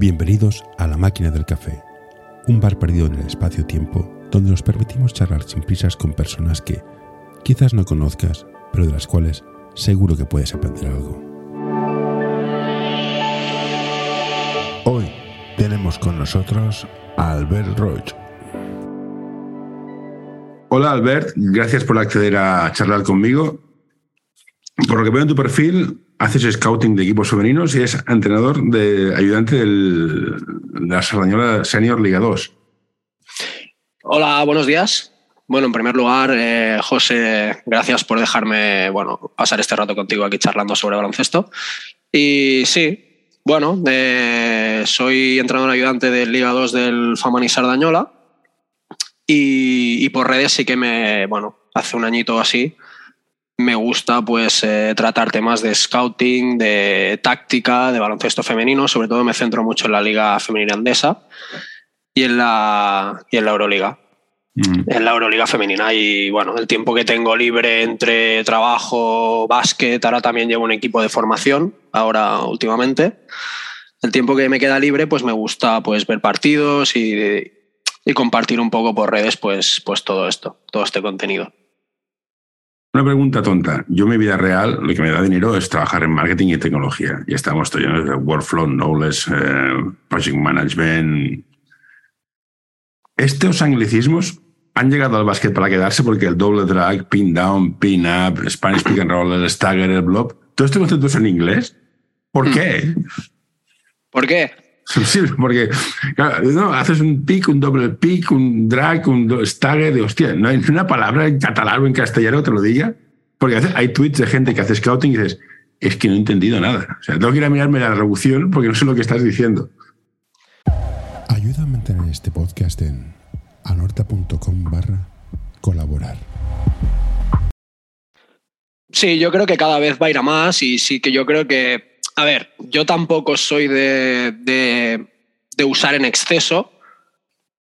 Bienvenidos a La Máquina del Café, un bar perdido en el espacio-tiempo donde nos permitimos charlar sin prisas con personas que quizás no conozcas, pero de las cuales seguro que puedes aprender algo. Hoy tenemos con nosotros a Albert Roig. Hola Albert, gracias por acceder a charlar conmigo. Por lo que veo en tu perfil, haces scouting de equipos femeninos y es entrenador de ayudante del, de la Sardañola Senior Liga 2. Hola, buenos días. Bueno, en primer lugar, eh, José, gracias por dejarme bueno, pasar este rato contigo aquí charlando sobre baloncesto. Y sí, bueno, eh, soy entrenador ayudante del Liga 2 del Famani Sardañola y, y, por redes sí que me, bueno, hace un añito así, me gusta pues eh, tratar temas de scouting, de táctica, de baloncesto femenino, sobre todo me centro mucho en la liga femenina andesa y en la, y en la Euroliga. Mm. En la Euroliga femenina y bueno, el tiempo que tengo libre entre trabajo, básquet, ahora también llevo un equipo de formación, ahora últimamente. El tiempo que me queda libre pues me gusta pues ver partidos y, y compartir un poco por redes pues, pues todo esto, todo este contenido. Una pregunta tonta. Yo, mi vida real, lo que me da dinero es trabajar en marketing y tecnología. Y estamos todos de workflow, knowledge, eh, project management. Estos anglicismos han llegado al básquet para quedarse porque el doble drag, pin down, pin up, Spanish pick and roll, el stagger, el blob, todo este concepto es en inglés. ¿Por mm. qué? ¿Por qué? Porque no, haces un pick, un doble pick, un drag, un stagger, de hostia, no hay una palabra en catalán o en castellano que te lo diga. Porque hay tweets de gente que hace scouting y dices, es que no he entendido nada. O sea, tengo que ir a mirarme la traducción porque no sé lo que estás diciendo. Ayuda a mantener este podcast en anorta.com barra colaborar. Sí, yo creo que cada vez va a ir a más y sí que yo creo que a ver, yo tampoco soy de, de, usar en exceso.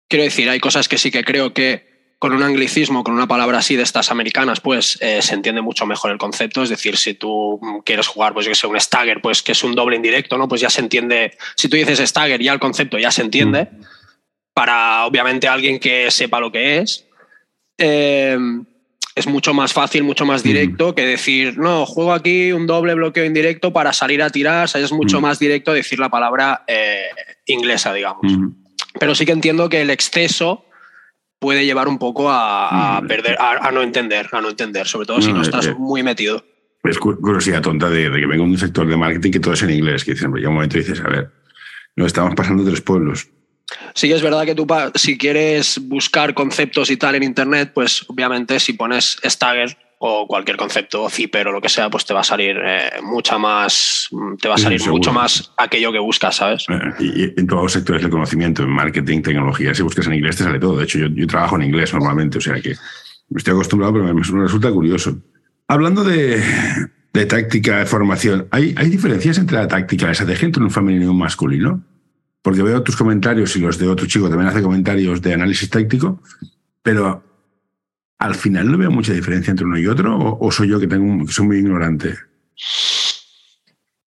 Quiero decir, hay cosas que sí que creo que con un anglicismo, con una palabra así de estas americanas, pues eh, se entiende mucho mejor el concepto. Es decir, si tú quieres jugar, pues yo que sé, un stagger, pues que es un doble indirecto, ¿no? Pues ya se entiende. Si tú dices stagger, ya el concepto ya se entiende. Mm. Para, obviamente, alguien que sepa lo que es. Eh, es mucho más fácil, mucho más directo que decir, no, juego aquí un doble bloqueo indirecto para salir a tirar. es mucho más directo decir la palabra eh, inglesa, digamos. Pero sí que entiendo que el exceso puede llevar un poco a, perder, a, no entender, a no entender, sobre todo si no estás eh, muy metido. Es curiosidad tonta de, que venga un sector de marketing que todo es en inglés, que siempre llega un momento y dices, a ver, nos estamos pasando tres pueblos Sí que es verdad que tú si quieres buscar conceptos y tal en internet, pues obviamente si pones Stagger o cualquier concepto, Zipper o lo que sea, pues te va a salir eh, mucha más, te va a salir mucho más aquello que buscas, ¿sabes? Eh, y, en todos los sectores del conocimiento, en marketing, tecnología, si buscas en inglés te sale todo. De hecho, yo, trabajo en inglés normalmente, o sea que me estoy acostumbrado, pero me, resulta curioso. Hablando de, táctica de formación, ¿hay, ¿hay diferencias entre la táctica y la estrategia entre un femenino y un masculino? Porque veo tus comentarios y los de otro chico también hace comentarios de análisis táctico, pero al final no veo mucha diferencia entre uno y otro, o, soy yo que, tengo, que soy muy ignorante.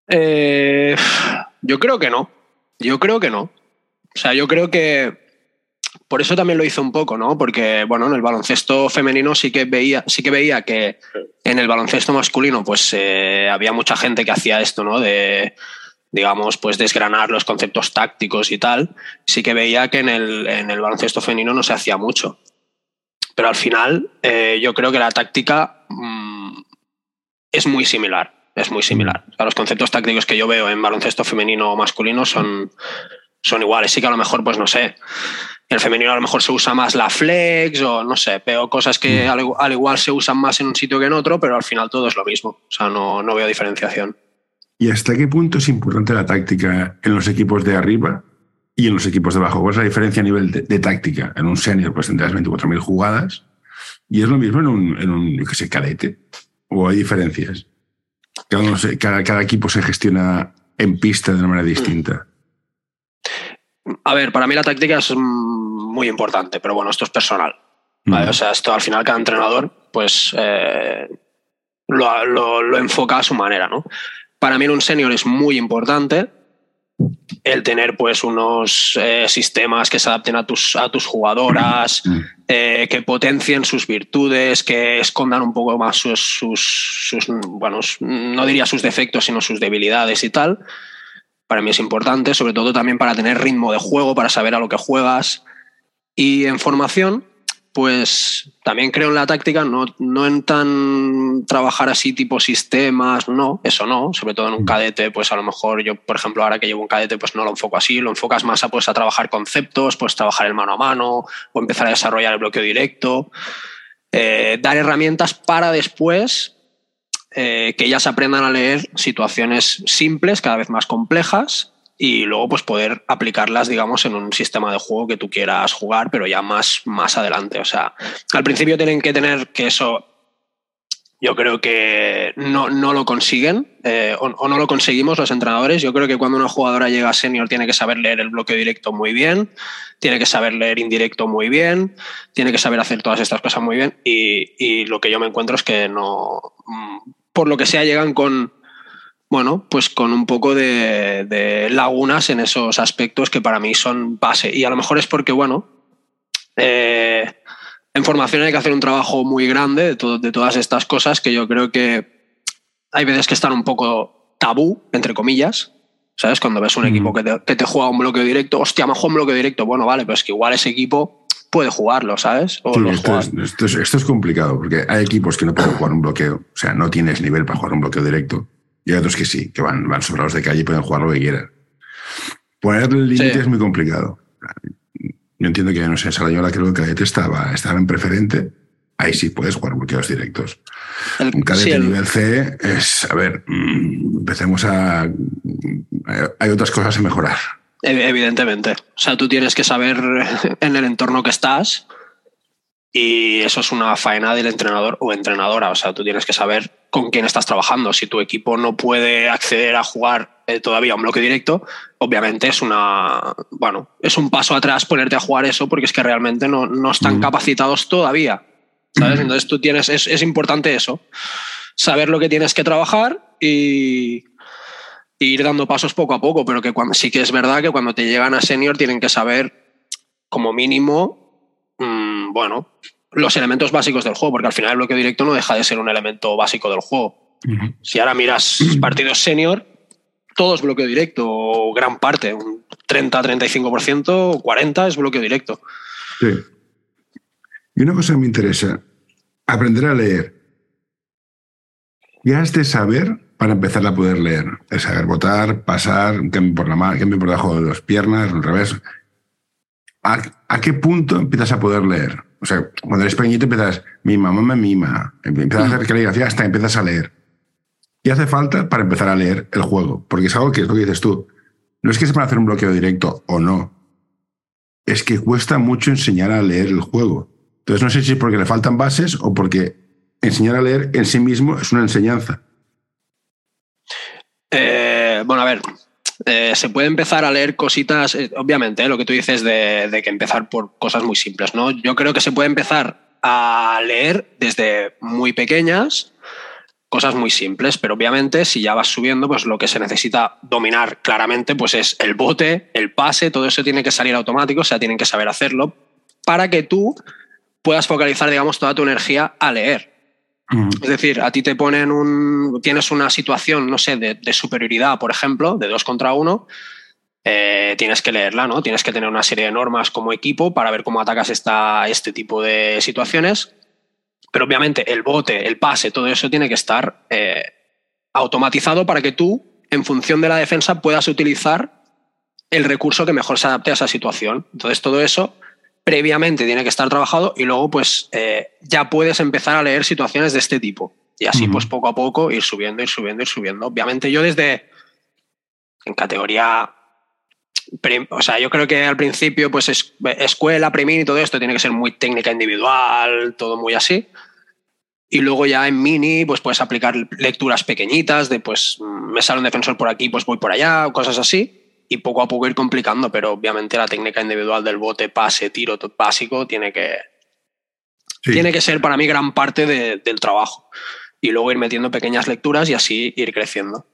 Eh, yo creo que no. Yo creo que no. O sea, yo creo que por eso también lo hizo un poco, ¿no? Porque, bueno, en el baloncesto femenino sí que veía, sí que, veía que en el baloncesto masculino, pues eh, había mucha gente que hacía esto, ¿no? De digamos, pues desgranar los conceptos tácticos y tal, sí que veía que en el, en el baloncesto femenino no se hacía mucho. Pero al final eh, yo creo que la táctica mm, es muy similar, es muy similar. los conceptos tácticos que yo veo en baloncesto femenino o masculino son, son iguales. Sí que a lo mejor, pues no sé, en el femenino a lo mejor se usa más la flex o no sé, veo cosas que mm. al, igual se usan más en un sitio que en otro, pero al final todo es lo mismo. O sea, no, no veo diferenciación. ¿Y hasta qué punto es importante la táctica en los equipos de arriba y en los equipos de abajo? ¿Cuál es la diferencia a nivel de, táctica? En un senior pues tendrás 24.000 jugadas y es lo mismo en un, en un yo qué sé, cadete. ¿O hay diferencias? Cada, cada, equipo se gestiona en pista de una manera distinta. A ver, para mí la táctica es muy importante, pero bueno, esto es personal. Mm. O sea, esto al final cada entrenador pues eh, lo, lo, lo, enfoca a su manera, ¿no? Para mí en un senior es muy importante el tener pues unos eh, sistemas que se adapten a tus, a tus jugadoras, Mm. eh, que potencien sus virtudes, que escondan un poco más sus, sus, sus, bueno, no diría sus defectos, sino sus debilidades y tal. Para mí es importante, sobre todo también para tener ritmo de juego, para saber a lo que juegas. Y en formación, pues también creo en la táctica, no, no en tan trabajar así tipo sistemas, no, eso no, sobre todo en un cadete, pues a lo mejor yo, por ejemplo, ahora que llevo un cadete, pues no lo enfoco así, lo enfocas más a, pues, a trabajar conceptos, pues trabajar el mano a mano o empezar a desarrollar el bloqueo directo, eh, dar herramientas para después eh, que ellas aprendan a leer situaciones simples, cada vez más complejas, y luego pues poder aplicarlas, digamos, en un sistema de juego que tú quieras jugar, pero ya más, más adelante. O sea, al principio tienen que tener que eso, yo creo que no, no lo consiguen eh, o, no lo conseguimos los entrenadores. Yo creo que cuando una jugadora llega a senior tiene que saber leer el bloqueo directo muy bien, tiene que saber leer indirecto muy bien, tiene que saber hacer todas estas cosas muy bien y, y lo que yo me encuentro es que no, por lo que sea, llegan con bueno, pues con un poco de, de, lagunas en esos aspectos que para mí son base. Y a lo mejor es porque, bueno, eh, en formación hay que hacer un trabajo muy grande de, todo, de, todas estas cosas que yo creo que hay veces que están un poco tabú, entre comillas. ¿Sabes? Cuando ves un mm. equipo que te, que te, juega un bloqueo directo, hostia, me juega un bloqueo directo. Bueno, vale, pero es que igual ese equipo puede jugarlo, ¿sabes? Sí, esto, es, esto, es, esto es complicado porque hay equipos que no pueden jugar un bloqueo. O sea, no tienes nivel para jugar un bloqueo directo. Y hay otros que sí, que van, van sobrados de calle y pueden jugar lo que quieran. Ponerle el límite sí. es muy complicado. Yo entiendo que, no sé, Salayola creo que el cadete estaba, estaba en preferente. Ahí sí puedes jugar bloqueos directos. El, un cadete sí, el... nivel C es, a ver, mmm, empecemos a... Hay otras cosas a mejorar. Evidentemente. O sea, tú tienes que saber en el entorno que estás y eso es una faena del entrenador o entrenadora. O sea, tú tienes que saber con quién estás trabajando. Si tu equipo no puede acceder a jugar eh, todavía un bloque directo, obviamente es una. Bueno, es un paso atrás ponerte a jugar eso porque es que realmente no, no están capacitados todavía. ¿Sabes? Entonces tú tienes. Es, es, importante eso. Saber lo que tienes que trabajar y, ir dando pasos poco a poco. Pero que cuando, sí que es verdad que cuando te llegan a senior tienen que saber, como mínimo, bueno, los elementos básicos del juego, porque al final el bloqueo directo no deja de ser un elemento básico del juego. Uh -huh. Si ahora miras partidos senior, todo es bloqueo directo, o gran parte, un 30-35%, 40% es bloqueo directo. Sí. Y una cosa que me interesa, aprender a leer. Ya has de saber para empezar a poder leer. Es saber votar, pasar, cambio por la mano, cambio por debajo de las piernas, al revés. ¿A, ¿A, qué punto empiezas a poder leer? O sea, cuando eres pequeñito empiezas, mi mamá me mima, empiezas a hacer caligrafía hasta empiezas a leer. Y hace falta para empezar a leer el juego, porque es algo que es lo que dices tú. No es que se para hacer un bloqueo directo o no. Es que cuesta mucho enseñar a leer el juego. Entonces no sé si es porque le faltan bases o porque enseñar a leer en sí mismo es una enseñanza. Eh, bueno, a ver, eh, se puede empezar a leer cositas, eh, obviamente, eh, lo que tú dices de, de, que empezar por cosas muy simples, ¿no? Yo creo que se puede empezar a leer desde muy pequeñas, cosas muy simples, pero obviamente si ya vas subiendo, pues lo que se necesita dominar claramente pues es el bote, el pase, todo eso tiene que salir automático, o sea, tienen que saber hacerlo para que tú puedas focalizar, digamos, toda tu energía a leer. Es decir, a ti te ponen un. Tienes una situación, no sé, de, de superioridad, por ejemplo, de dos contra uno. Eh, tienes que leerla, ¿no? Tienes que tener una serie de normas como equipo para ver cómo atacas esta, este tipo de situaciones. Pero obviamente el bote, el pase, todo eso tiene que estar eh, automatizado para que tú, en función de la defensa, puedas utilizar el recurso que mejor se adapte a esa situación. Entonces, todo eso previamente tiene que estar trabajado y luego pues eh, ya puedes empezar a leer situaciones de este tipo. Y así uh -huh. pues poco a poco ir subiendo, ir subiendo, ir subiendo. Obviamente yo desde en categoría... O sea, yo creo que al principio pues es, escuela, premin y todo esto tiene que ser muy técnica individual, todo muy así. Y luego ya en mini pues puedes aplicar lecturas pequeñitas de pues me sale un defensor por aquí, pues voy por allá, cosas así y poco a poco ir complicando, pero obviamente la técnica individual del bote, pase, tiro básico tiene que, sí. tiene que ser para mí gran parte de, del trabajo. Y luego ir metiendo pequeñas lecturas y así ir creciendo.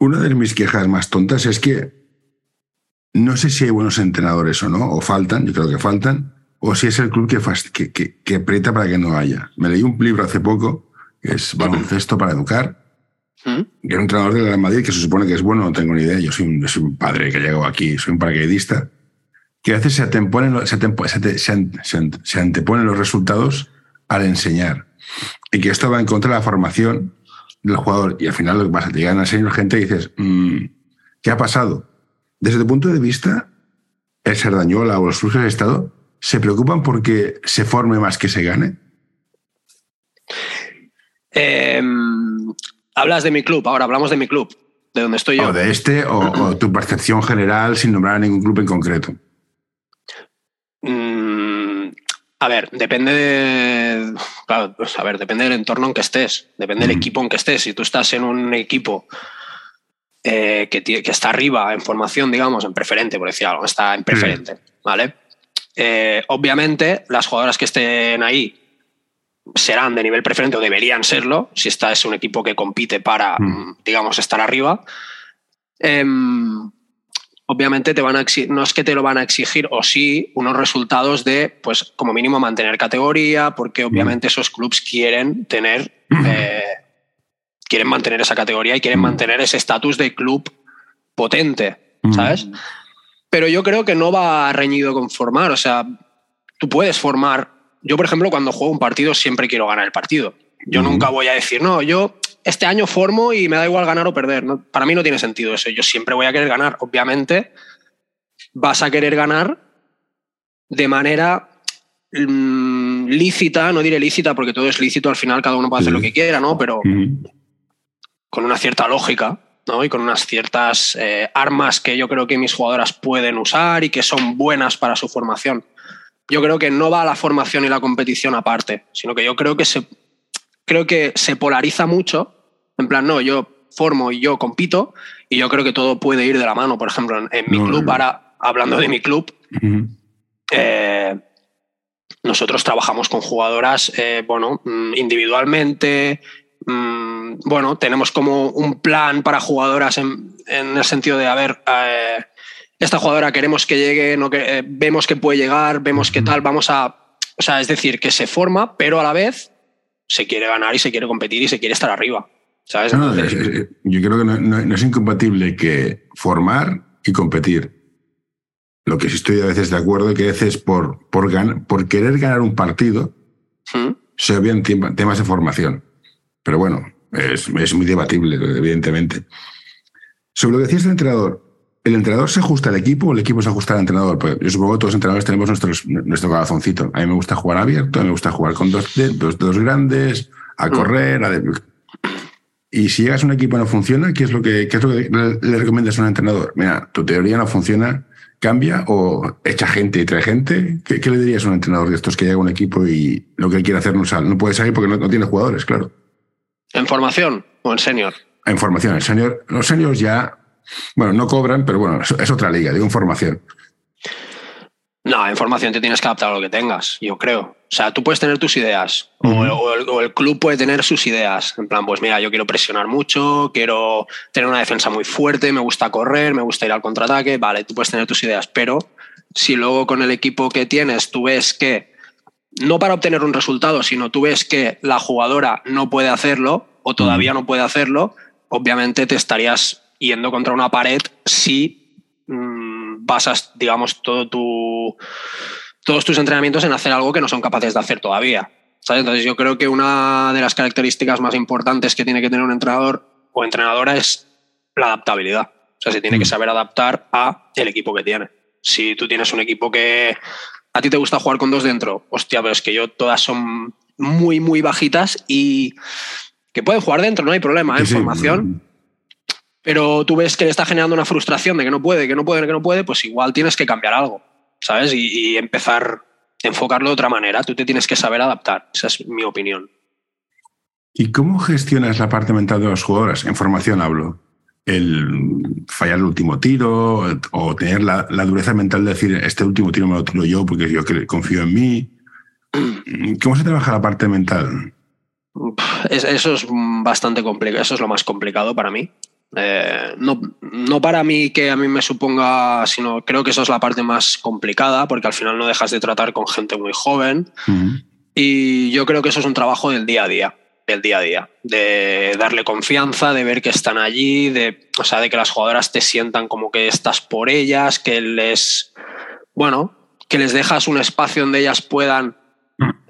Una de mis quejas más tontas es que no sé si hay buenos entrenadores o no, o faltan, yo creo que faltan, o si es el club que, que, que, aprieta para que no haya. Me leí un libro hace poco, que es Baloncesto para Educar, ¿Mm? que era un entrenador de Real Madrid que se supone que es bueno, no tengo ni idea, yo soy un, soy un padre que llegó aquí, soy un paracaidista, que a veces se anteponen, se, se, se anteponen los resultados al enseñar. Y que esto va en contra de la formación del jugador. Y al final lo que pasa, te llegan a ser gente y dices, mm, ¿qué ha pasado? Desde tu punto de vista, el Sardañola o los flujos de Estado se preocupan porque se forme más que se gane. Em, hablas de mi club, ahora hablamos de mi club, de donde estoy yo. O de este, o, tu percepción general sin nombrar a ningún club en concreto. Mm, a ver, depende de, pues, a ver, depende del entorno en que estés, depende del equipo en que estés. Si tú estás en un equipo eh, que, que, está arriba en formación, digamos, en preferente, por decir algo, está en preferente, ¿vale? Eh, obviamente, las jugadoras que estén ahí serán de nivel preferente o deberían serlo, si esta es un equipo que compite para, mm. digamos, estar arriba. Em, obviamente te van a no es que te lo van a exigir, o sí, unos resultados de, pues, como mínimo mantener categoría, porque obviamente esos clubs quieren tener, eh, quieren mantener esa categoría y quieren mantener ese estatus de club potente, ¿sabes? Pero yo creo que no va reñido con formar, o sea, tú puedes formar. Yo, por ejemplo, cuando juego un partido siempre quiero ganar el partido. Yo nunca voy a decir, no, yo este año formo y me da igual ganar o perder. Para mí no tiene sentido eso. Yo siempre voy a querer ganar. Obviamente, vas a querer ganar de manera mm, lícita, no diré lícita porque todo es lícito, al final cada uno puede hacer lo que quiera, ¿no? Pero con una cierta lógica. ¿no? y con unas ciertas eh, armas que yo creo que mis jugadoras pueden usar y que son buenas para su formación. Yo creo que no va la formación y la competición aparte, sino que yo creo que se creo que se polariza mucho. En plan, no, yo formo y yo compito, y yo creo que todo puede ir de la mano. Por ejemplo, en, mi club, ahora hablando de mi club, eh, nosotros trabajamos con jugadoras, eh, bueno, mm, individualmente. Mm, bueno, tenemos como un plan para jugadoras en, el sentido de, a ver, eh, esta jugadora queremos que llegue, no que, vemos que puede llegar, vemos qué tal, vamos a. O sea, es decir, que se forma, pero a la vez se quiere ganar y se quiere competir y se quiere estar arriba. ¿sabes? yo creo que no, es incompatible que formar y competir. Lo que sí estoy a veces de acuerdo es que a veces por, por, por querer ganar un partido ¿Mm? se obvian temas de formación. Pero bueno, es, es muy debatible, evidentemente. Sobre lo que decías del entrenador, ¿El entrenador se ajusta al equipo o el equipo se ajusta al entrenador? Pues yo supongo que todos los entrenadores tenemos nuestros, nuestro corazoncito. A mí me gusta jugar abierto, a mí me gusta jugar con dos, dos, dos grandes, a mm. correr. A y si llegas a un equipo y no funciona, ¿qué es lo que, qué es lo que le, recomiendas a un entrenador? Mira, tu teoría no funciona, cambia o echa gente y trae gente. ¿Qué, le dirías a un entrenador de estos que llega a un equipo y lo que él quiere hacer no sale? No puede salir porque no, no tiene jugadores, claro. ¿En formación o en senior? En formación, en senior. Los seniors ya bueno, no cobran, pero bueno, es, otra liga, digo información. No, en formación te tienes que adaptar a lo que tengas, yo creo. O sea, tú puedes tener tus ideas, o, el, club puede tener sus ideas. En plan, pues mira, yo quiero presionar mucho, quiero tener una defensa muy fuerte, me gusta correr, me gusta ir al contraataque. Vale, tú puedes tener tus ideas, pero si luego con el equipo que tienes tú ves que, no para obtener un resultado, sino tú ves que la jugadora no puede hacerlo o todavía no puede hacerlo, obviamente te estarías yendo contra una pared si mm, basas, digamos, todo tu, todos tus entrenamientos en hacer algo que no son capaces de hacer todavía. ¿sabes? Entonces yo creo que una de las características más importantes que tiene que tener un entrenador o entrenadora es la adaptabilidad. O sea, se tiene que mm. saber adaptar a el equipo que tiene. Si tú tienes un equipo que a ti te gusta jugar con dos dentro, hostia, pero es que yo todas son muy, muy bajitas y que pueden jugar dentro, no hay problema, en ¿eh? formación pero tú ves que le está generando una frustración de que no puede, que no puede, que no puede, pues igual tienes que cambiar algo, ¿sabes? Y, empezar a enfocarlo de otra manera. Tú te tienes que saber adaptar. Esa es mi opinión. ¿Y cómo gestionas la parte mental de los jugadores? En formación hablo. El fallar el último tiro o tener la, dureza mental de decir, este último tiro me lo tiro yo porque yo confío en mí. ¿Cómo se trabaja la parte mental? Eso es bastante complicado, eso es lo más complicado para mí. Eh, no, no para mí que a mí me suponga, sino creo que eso es la parte más complicada, porque al final no dejas de tratar con gente muy joven. Y yo creo que eso es un trabajo del día a día, del día a día, de darle confianza, de ver que están allí, de, o sea, de que las jugadoras te sientan como que estás por ellas, que les, bueno, que les dejas un espacio donde ellas puedan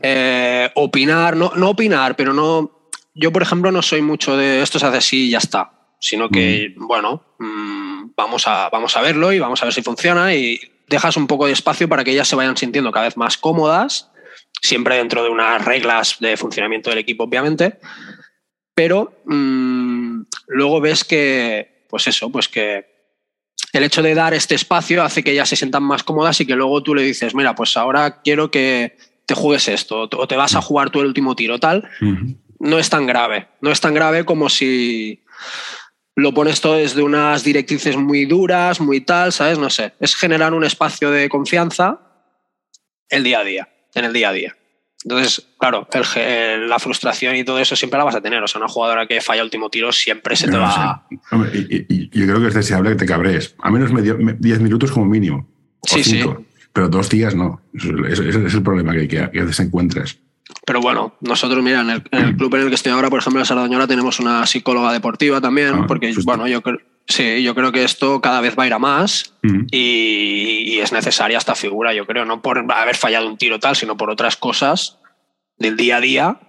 eh, opinar, no, no opinar, pero no, yo por ejemplo no soy mucho de esto se hace así y ya está sino que, bueno, mm, vamos, a, vamos a verlo y vamos a ver si funciona y dejas un poco de espacio para que ellas se vayan sintiendo cada vez más cómodas, siempre dentro de unas reglas de funcionamiento del equipo, obviamente, pero mm, luego ves que, pues eso, pues que el hecho de dar este espacio hace que ellas se sientan más cómodas y que luego tú le dices, mira, pues ahora quiero que te juegues esto o te vas a jugar tú el último tiro, tal. No es tan grave, no es tan grave como si lo pones todo desde unas directrices muy duras, muy tal, ¿sabes? No sé. Es generar un espacio de confianza el día a día, en el día a día. Entonces, claro, la frustración y todo eso siempre la vas a tener. O sea, una jugadora que falla último tiro siempre se te va. y, yo creo que es deseable que te cabrees. A menos 10 minutos como mínimo. sí, sí. Pero dos días no. Ese, es el problema que, que, que encuentres. Pero bueno, nosotros, mira, en el, club en el que estoy ahora, por ejemplo, en Sardañola, tenemos una psicóloga deportiva también, ah, porque, bueno, yo creo. Sí, yo creo que esto cada vez va a ir a más y, es necesaria esta figura, yo creo, no por haber fallado un tiro tal, sino por otras cosas del día a día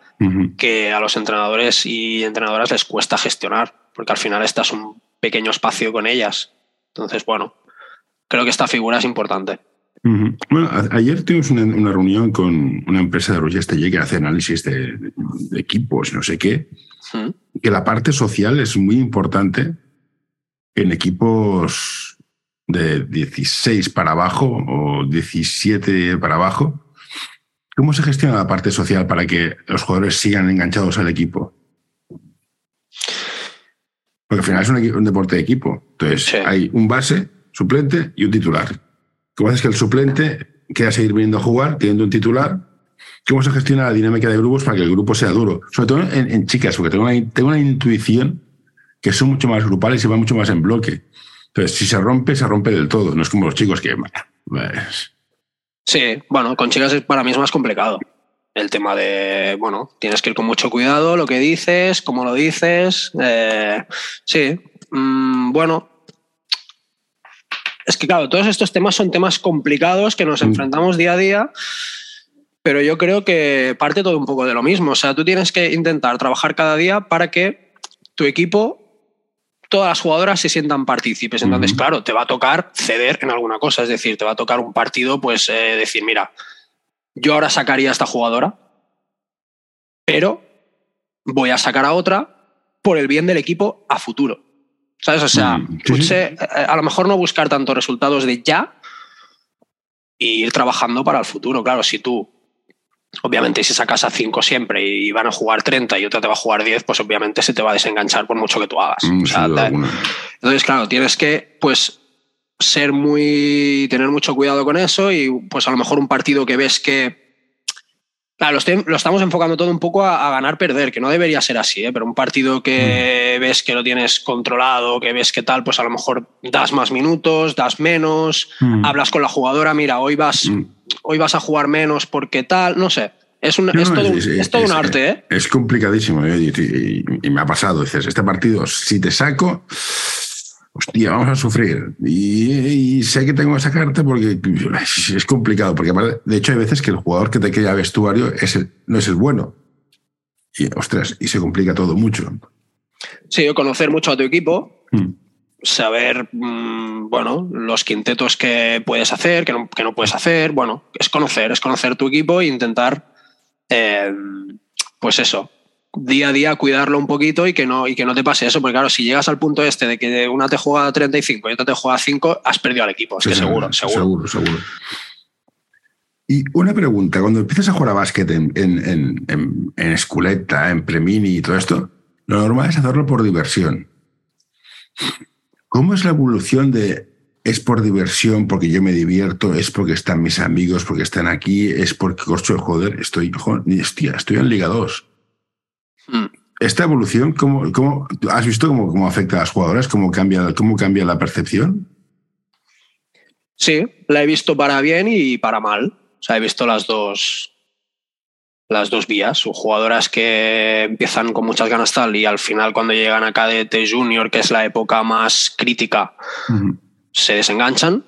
que a los entrenadores y entrenadoras les cuesta gestionar, porque al final estás un pequeño espacio con ellas. Entonces, bueno, creo que esta figura es importante. Bueno, ayer tuvimos una, reunión con una empresa de Rochester que hace análisis de, equipos, no sé qué, que la parte social es muy importante en equipos de 16 para abajo o 17 para abajo. ¿Cómo se gestiona la parte social para que los jugadores sigan enganchados al equipo? Porque al final es un, deporte de equipo. Entonces, hay un base, suplente y un titular ¿Cómo haces que el suplente quiera seguir viniendo a jugar, teniendo un titular? ¿Cómo se gestiona la dinámica de grupos para que el grupo sea duro? Sobre todo en, chicas, porque tengo una, tengo una intuición que son mucho más grupales y van mucho más en bloque. Entonces, si se rompe, se rompe del todo. No es como los chicos que... Pues... Sí, bueno, con chicas para mí es más complicado. El tema de, bueno, tienes que ir con mucho cuidado lo que dices, cómo lo dices. Eh, sí, mm, bueno, es que, claro, todos estos temas son temas complicados que nos mm. enfrentamos día a día, pero yo creo que parte todo un poco de lo mismo. O sea, tú tienes que intentar trabajar cada día para que tu equipo, todas las jugadoras se sientan partícipes. Entonces, claro, te va a tocar ceder en alguna cosa. Es decir, te va a tocar un partido, pues eh, decir, mira, yo ahora sacaría a esta jugadora, pero voy a sacar a otra por el bien del equipo a futuro. ¿Sabes? O sea, mm, eh, a lo mejor no buscar tantos resultados de ya y ir trabajando para el futuro. Claro, si tú, obviamente, si sacas a 5 siempre y van a jugar 30 y otra te va a jugar 10, pues obviamente se te va a desenganchar por mucho que tú hagas. Mm, entonces, claro, tienes que, pues, ser muy. tener mucho cuidado con eso y, pues, a lo mejor un partido que ves que Claro, lo, estamos enfocando todo un poco a, ganar-perder, que no debería ser así, ¿eh? pero un partido que mm. ves que lo tienes controlado, que ves que tal, pues a lo mejor das más minutos, das menos, mm. hablas con la jugadora, mira, hoy vas, mm. hoy vas a jugar menos porque tal, no sé. Es, un, todo, un arte, ¿eh? Es complicadísimo ¿eh? y, me ha pasado. Dices, este partido, si te saco, hostia, vamos a sufrir. Y, sé que tengo que sacarte porque es complicado, porque de hecho hay veces que el jugador que te queda vestuario es no es el bueno. Y ostras, y se complica todo mucho. Sí, conocer mucho a tu equipo, hmm. saber, mm, bueno, los quintetos que puedes hacer, que no, que no, puedes hacer, bueno, es conocer, es conocer tu equipo e intentar, eh, pues eso, día a día cuidarlo un poquito y que no, y que no te pase eso, porque claro, si llegas al punto este de que una te juega 35 y otra te juega 5, has perdido al equipo, es que seguro, seguro. Seguro, seguro. Y una pregunta, cuando empiezas a jugar a básquet en, en, en, en Esculeta, en Premini y todo esto, lo normal es hacerlo por diversión. ¿Cómo es la evolución de es por diversión, porque yo me divierto, es porque están mis amigos, porque están aquí, es porque corcho de joder, estoy, hostia, estoy en Liga 2? Mm. esta evolución, ¿cómo, cómo has visto cómo, cómo, afecta a las jugadoras? ¿Cómo cambia, ¿Cómo cambia la percepción? Sí, la he visto para bien y para mal. O sea, he visto las dos, las dos vías. O jugadoras que empiezan con muchas ganas tal y al final cuando llegan a cadete junior, que es la época más crítica, uh -huh. se desenganchan.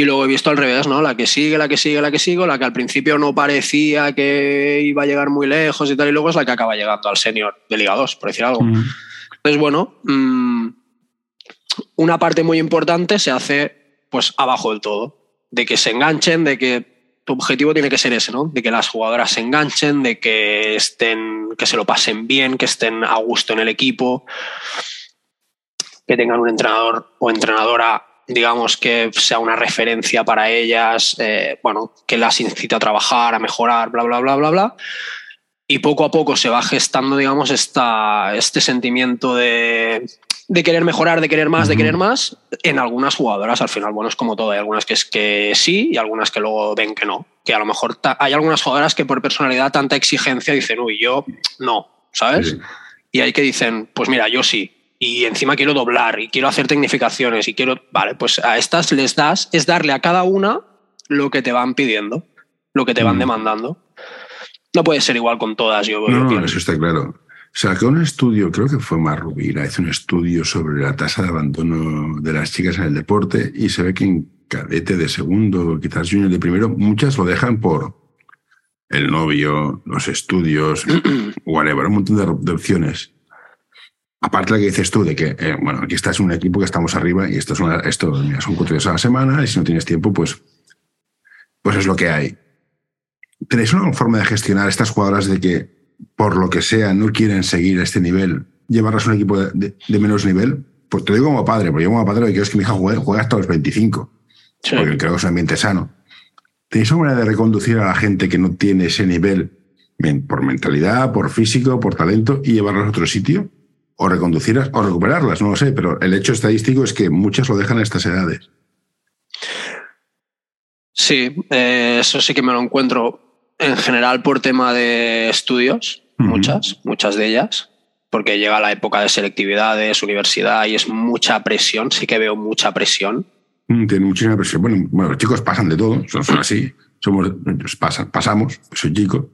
Y luego he visto al revés, ¿no? La que sigue, la que sigue, la que sigue, la que al principio no parecía que iba a llegar muy lejos y tal, y luego es la que acaba llegando al senior de Liga 2, por decir algo. Mm. Entonces, bueno, mmm, una parte muy importante se hace pues abajo del todo, de que se enganchen, de que tu objetivo tiene que ser ese, ¿no? De que las jugadoras se enganchen, de que estén, que se lo pasen bien, que estén a gusto en el equipo, que tengan un entrenador o entrenadora digamos, que sea una referencia para ellas, eh, bueno, que las incite a trabajar, a mejorar, bla, bla, bla, bla, bla. Y poco a poco se va gestando, digamos, esta, este sentimiento de, de querer mejorar, de querer más, de querer más, en algunas jugadoras. Al final, bueno, es como todo. Hay algunas que es que sí y algunas que luego ven que no. Que a lo mejor hay algunas jugadoras que por personalidad, tanta exigencia, dicen, uy, yo no, ¿sabes? Sí. Y hay que dicen, pues mira, yo sí, y encima quiero doblar y quiero hacer tecnificaciones y quiero, vale, pues a estas les das, es darle a cada una lo que te van pidiendo, lo que te van mm. demandando. No puede ser igual con todas, yo. No, no eso está claro. Sacó un estudio, creo que fue Marrubira, hizo un estudio sobre la tasa de abandono de las chicas en el deporte y se ve que en cadete de segundo, quizás junior de primero, muchas lo dejan por el novio, los estudios, whatever, un montón de opciones Aparte de lo que dices tú, de que, eh, bueno, aquí estás en un equipo que estamos arriba y esto, es una, esto mira, son cuatro días a la semana y si no tienes tiempo, pues, pues es lo que hay. ¿Tenéis una forma de gestionar estas jugadoras de que, por lo que sea, no quieren seguir este nivel, llevarlas a un equipo de, de, de menos nivel? Pues te lo digo como padre, porque yo como padre quiero es que mi hija juegue, juegue hasta los 25, sí. porque creo que es un ambiente sano. ¿Tenéis una manera de reconducir a la gente que no tiene ese nivel por mentalidad, por físico, por talento y llevarlos a otro sitio? O reconducirlas o recuperarlas, no lo sé, pero el hecho estadístico es que muchas lo dejan a estas edades. Sí, eh, eso sí que me lo encuentro en general por tema de estudios, uh -huh. muchas, muchas de ellas, porque llega la época de selectividades, universidad y es mucha presión, sí que veo mucha presión. Mm, tiene muchísima presión. Bueno, bueno, los chicos pasan de todo, son, son así, somos, pasan, pasamos, soy chico.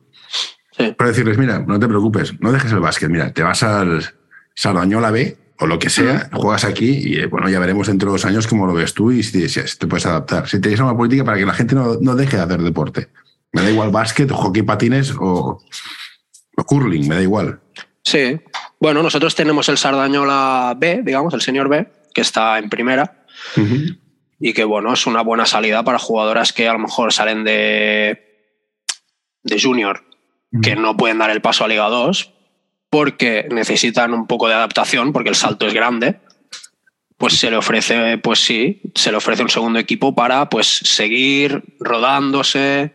Sí. Pero decirles, mira, no te preocupes, no dejes el básquet, mira, te vas al, Sardañola B o lo que sea, juegas aquí y eh, bueno, ya veremos dentro de dos años cómo lo ves tú y si, si te puedes adaptar. Si tenéis una política para que la gente no, no deje de hacer deporte. Me da igual básquet, hockey, patines o, o curling, me da igual. Sí. Bueno, nosotros tenemos el Sardañola B, digamos, el señor B, que está en primera. Uh -huh. Y que bueno, es una buena salida para jugadoras que a lo mejor salen de, de junior, uh -huh. que no pueden dar el paso a Liga 2, porque necesitan un poco de adaptación, porque el salto es grande, pues se le ofrece, pues sí, se le ofrece un segundo equipo para pues seguir rodándose.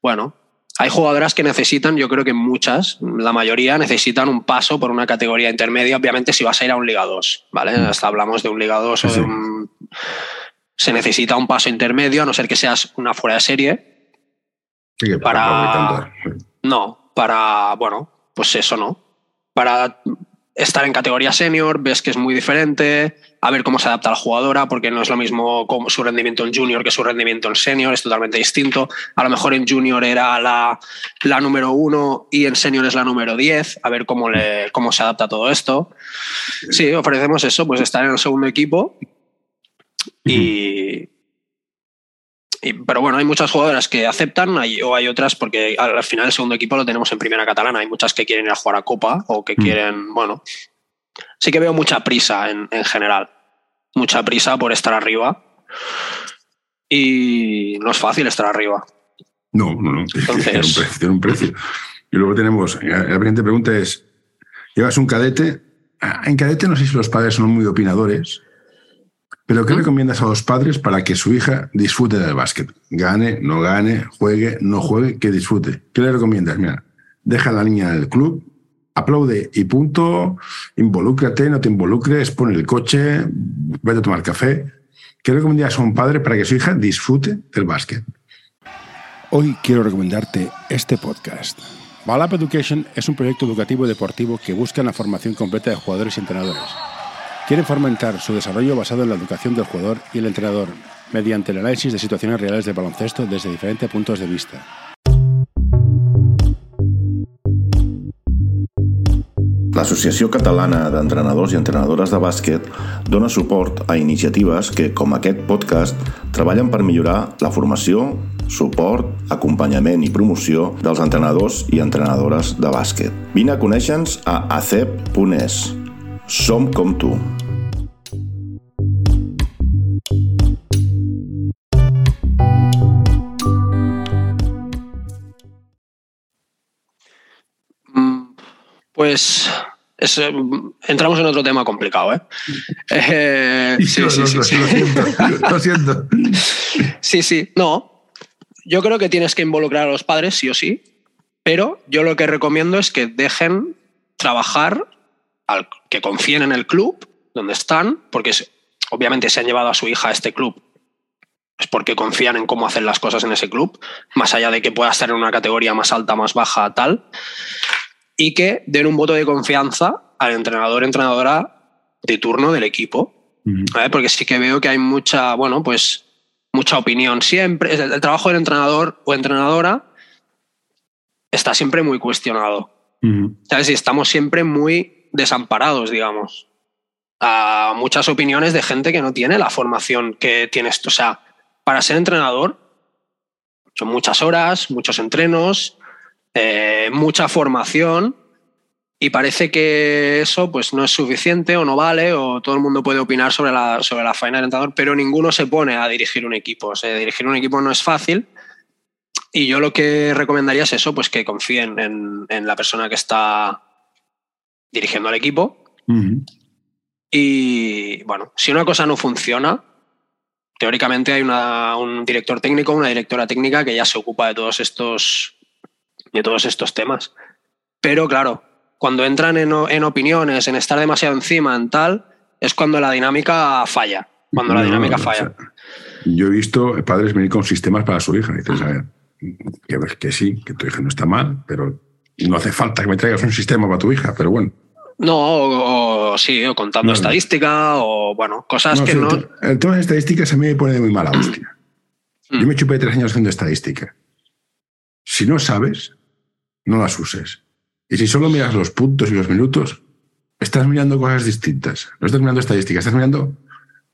Bueno, hay jugadoras que necesitan, yo creo que muchas, la mayoría necesitan un paso por una categoría intermedia, obviamente si vas a ir a un Liga 2, ¿vale? Hasta hablamos de un Liga 2 o de un... Se necesita un paso intermedio, a no ser que seas una fuera de serie. Sí, para... No, para, bueno, pues eso no para estar en categoría senior, ves que es muy diferente, a ver cómo se adapta la jugadora, porque no es lo mismo su rendimiento en junior que su rendimiento en senior, es totalmente distinto. A lo mejor en junior era la, la número uno y en senior es la número 10, a ver cómo, cómo se adapta todo esto. Sí, ofrecemos eso, pues estar en el segundo equipo y, pero bueno, hay muchas jugadoras que aceptan hay, o hay otras porque al, al, final el segundo equipo lo tenemos en primera catalana. Hay muchas que quieren ir a jugar a Copa o que mm. quieren, bueno, sí que veo mucha prisa en, en general. Mucha prisa por estar arriba. Y no es fácil estar arriba. No, no, no. Entonces... Tiene, un precio, tiene un precio. Y luego tenemos, la siguiente pregunta es, llevas un cadete. Ah, en cadete no sé si los padres son muy opinadores, pero ¿qué ¿Mm? recomiendas a los padres para que su hija disfrute del básquet? Gane, no gane, juegue, no juegue, que disfrute. ¿Qué le recomiendas? Mira, deja a la niña en el club, aplaude y punto, involúcrate, no te involucres, pon el coche, vete a tomar café. ¿Qué recomendarías a un padre para que su hija disfrute del básquet? Hoy quiero recomendarte este podcast. Balap Education es un proyecto educativo y deportivo que busca la formación completa de jugadores y entrenadores. Quieren fomentar su desarrollo basado en la educación del jugador y el entrenador, mediante el análisis de situaciones reales de baloncesto desde diferentes puntos de vista. L'Associació Catalana d'Entrenadors i Entrenadores de Bàsquet dona suport a iniciatives que, com aquest podcast, treballen per millorar la formació, suport, acompanyament i promoció dels entrenadors i entrenadores de bàsquet. Vine a conèixer-nos a acep.es. Som com tu. Mm, Pues es, eh, entramos en otro tema complicado, ¿eh? Eh, sí, sí, sí, sí. Lo siento, lo siento. Sí, sí, no. Yo creo que tienes que involucrar a los padres, sí o sí, pero yo lo que recomiendo es que dejen trabajar, al, que confíen en el club donde están, porque obviamente se han llevado a su hija a este club, es porque confían en cómo hacen las cosas en ese club, más allá de que pueda estar en una categoría más alta, más baja, tal, y que den un voto de confianza al entrenador, entrenadora de turno del equipo. Porque sí que veo que hay mucha, bueno, pues mucha opinión siempre. El, el trabajo del entrenador o entrenadora está siempre muy cuestionado. ¿Sabes? Y estamos siempre muy desamparados, digamos. A muchas opiniones de gente que no tiene la formación que tienes. tú. O sea, para ser entrenador son muchas horas, muchos entrenos, eh, mucha formación. Y parece que eso pues, no es suficiente o no vale, o todo el mundo puede opinar sobre la, sobre la faena del entrenador, pero ninguno se pone a dirigir un equipo. Dirigir un equipo no es fácil. Y yo lo que recomendaría es eso, pues que confíen en, en la persona que está dirigiendo al equipo. Y bueno, si una cosa no funciona, teóricamente hay una- un director técnico, una directora técnica que ya se ocupa de todos estos, de todos estos temas. Pero claro, cuando entran en, en opiniones, en estar demasiado encima, en tal, es cuando la dinámica falla. Cuando la No, dinámica o falla. sea, yo he visto padres venir con sistemas para su hija. Y dices, a ver, que, que sí, que tu hija no está mal, pero no hace falta que me traigas un sistema para tu hija. Pero bueno. No, o, o sí, o contando No, no. estadística, o bueno, cosas No, que no. el, te- el tema de estadísticas a mí me pone de muy mala hostia. Mm. Yo me chupé tres años haciendo estadística. Si no sabes, no las uses. Y si solo miras los puntos y los minutos, estás mirando cosas distintas. No estás mirando estadísticas, estás mirando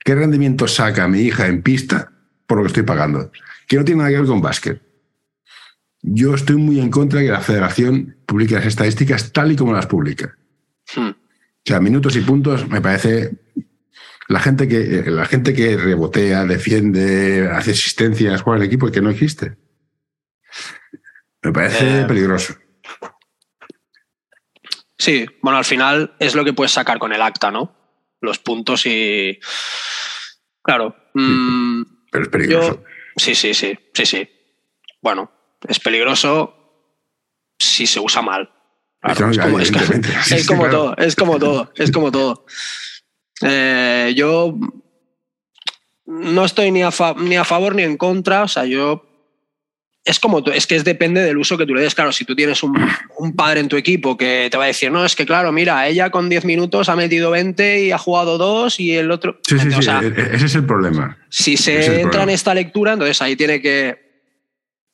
qué rendimiento saca mi hija en pista por lo que estoy pagando. Que no tiene nada que ver con básquet. Yo estoy muy en contra de que la federación publique las estadísticas tal y como las publica. Hmm. O sea, minutos y puntos me parece la gente que la gente que rebotea, defiende, hace asistencias, juega el equipo y que no existe. Me parece Eh, peligroso. Sí, bueno, al final es lo que puedes sacar con el acta, ¿no? Los puntos y. Claro. mm, Pero es peligroso. yo. Sí, sí, sí, sí, sí. Bueno, es peligroso si se usa mal. Claro, No, es como, es es todo, es como todo, es como todo. Eh, yo no estoy ni a, fa- ni a favor ni en contra, o sea, yo es como tú- es que es depende del uso que tú le des. Claro, si tú tienes un, un padre en tu equipo que te va a decir, no, es que claro, mira, ella con 10 minutos ha metido 20 y ha jugado 2 y el otro. Sí, sí, O sí. sea, e- e- ese es el problema. si se entra en esta lectura, entonces ahí tiene que,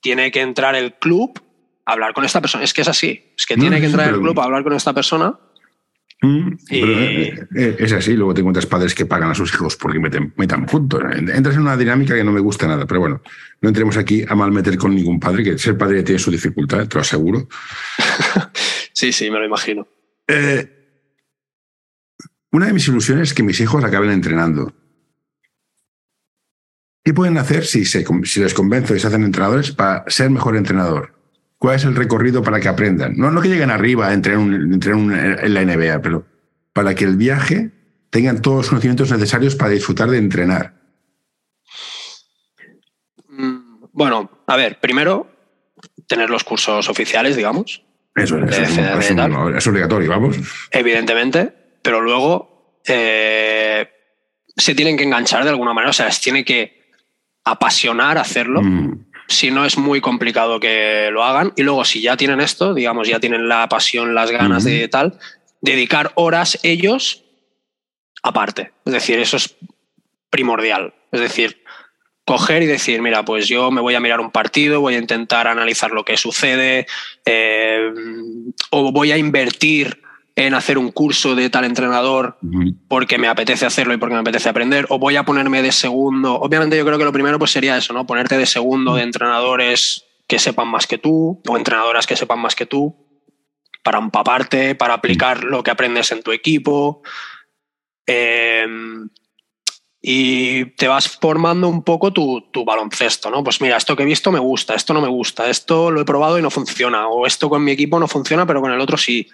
tiene que entrar el club a hablar con esta persona. Es que es así. Es que No, tiene que entrar el club a hablar con esta persona. Mm, Y- pero, eh, eh, es así. Luego te encuentras padres que pagan a sus hijos porque meten, metan puntos. Entras en una dinámica que no me gusta nada. Pero bueno, no entremos aquí a mal meter con ningún padre, que ser padre tiene su dificultad, te lo aseguro. Sí, sí, me lo imagino. Eh, una de mis ilusiones es que mis hijos acaben entrenando. ¿Qué pueden hacer si, se, si les convenzo y se hacen entrenadores para ser mejor entrenador? ¿Cuál es el recorrido para que aprendan? No, no que lleguen arriba a un- un- en la NBA, pero para que el viaje tengan todos los conocimientos necesarios para disfrutar de entrenar. Mm, Bueno, a ver, primero, tener los cursos oficiales, digamos, Eso, es, es- De- de- es un- tal. es obligatorio, vamos. evidentemente, pero luego eh, se tienen que enganchar de alguna manera, o sea, les tiene que apasionar hacerlo. Mm, si no es muy complicado que lo hagan. Y luego, si ya tienen esto, digamos, ya tienen la pasión, las ganas de tal, dedicar horas ellos aparte. Es decir, eso es primordial. Es decir, coger y decir, mira, pues yo me voy a mirar un partido, voy a intentar analizar lo que sucede, eh, o voy a invertir en hacer un curso de tal entrenador porque me apetece hacerlo y porque me apetece aprender, o voy a ponerme de segundo. Obviamente yo creo que lo primero pues sería eso, ¿no? Ponerte de segundo de entrenadores que sepan más que tú o entrenadoras que sepan más que tú para empaparte, para aplicar lo que aprendes en tu equipo. Eh, y te vas formando un poco tu, tu, baloncesto, ¿no? Pues mira, esto que he visto me gusta, esto no me gusta, esto lo he probado y no funciona, o esto con mi equipo no funciona, pero con el otro sí.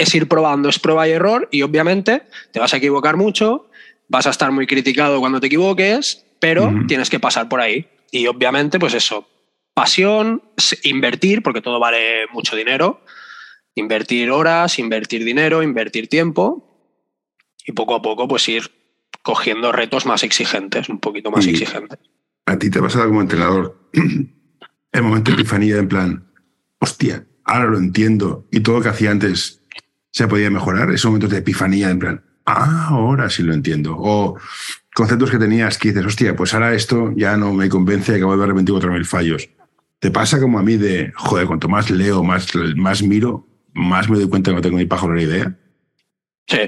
Es ir probando, es prueba y error, y obviamente te vas a equivocar mucho, vas a estar muy criticado cuando te equivoques, pero tienes que pasar por ahí. Y obviamente, pues eso, pasión, invertir, porque todo vale mucho dinero, invertir horas, invertir dinero, invertir tiempo, y poco a poco, pues ir cogiendo retos más exigentes, un poquito más exigentes. ¿A ti te ha pasado como entrenador el momento de epifanía en plan, hostia, ahora lo entiendo y todo lo que hacía antes se podía mejorar? Esos momentos de epifanía en plan, ah, ahora sí lo entiendo. O conceptos que tenías que dices, hostia, pues ahora esto ya no me convence, acabo de ver 24.000 fallos. ¿Te pasa como a mí de, joder, cuanto más leo, más, más miro, más me doy cuenta que no tengo ni la idea? Sí,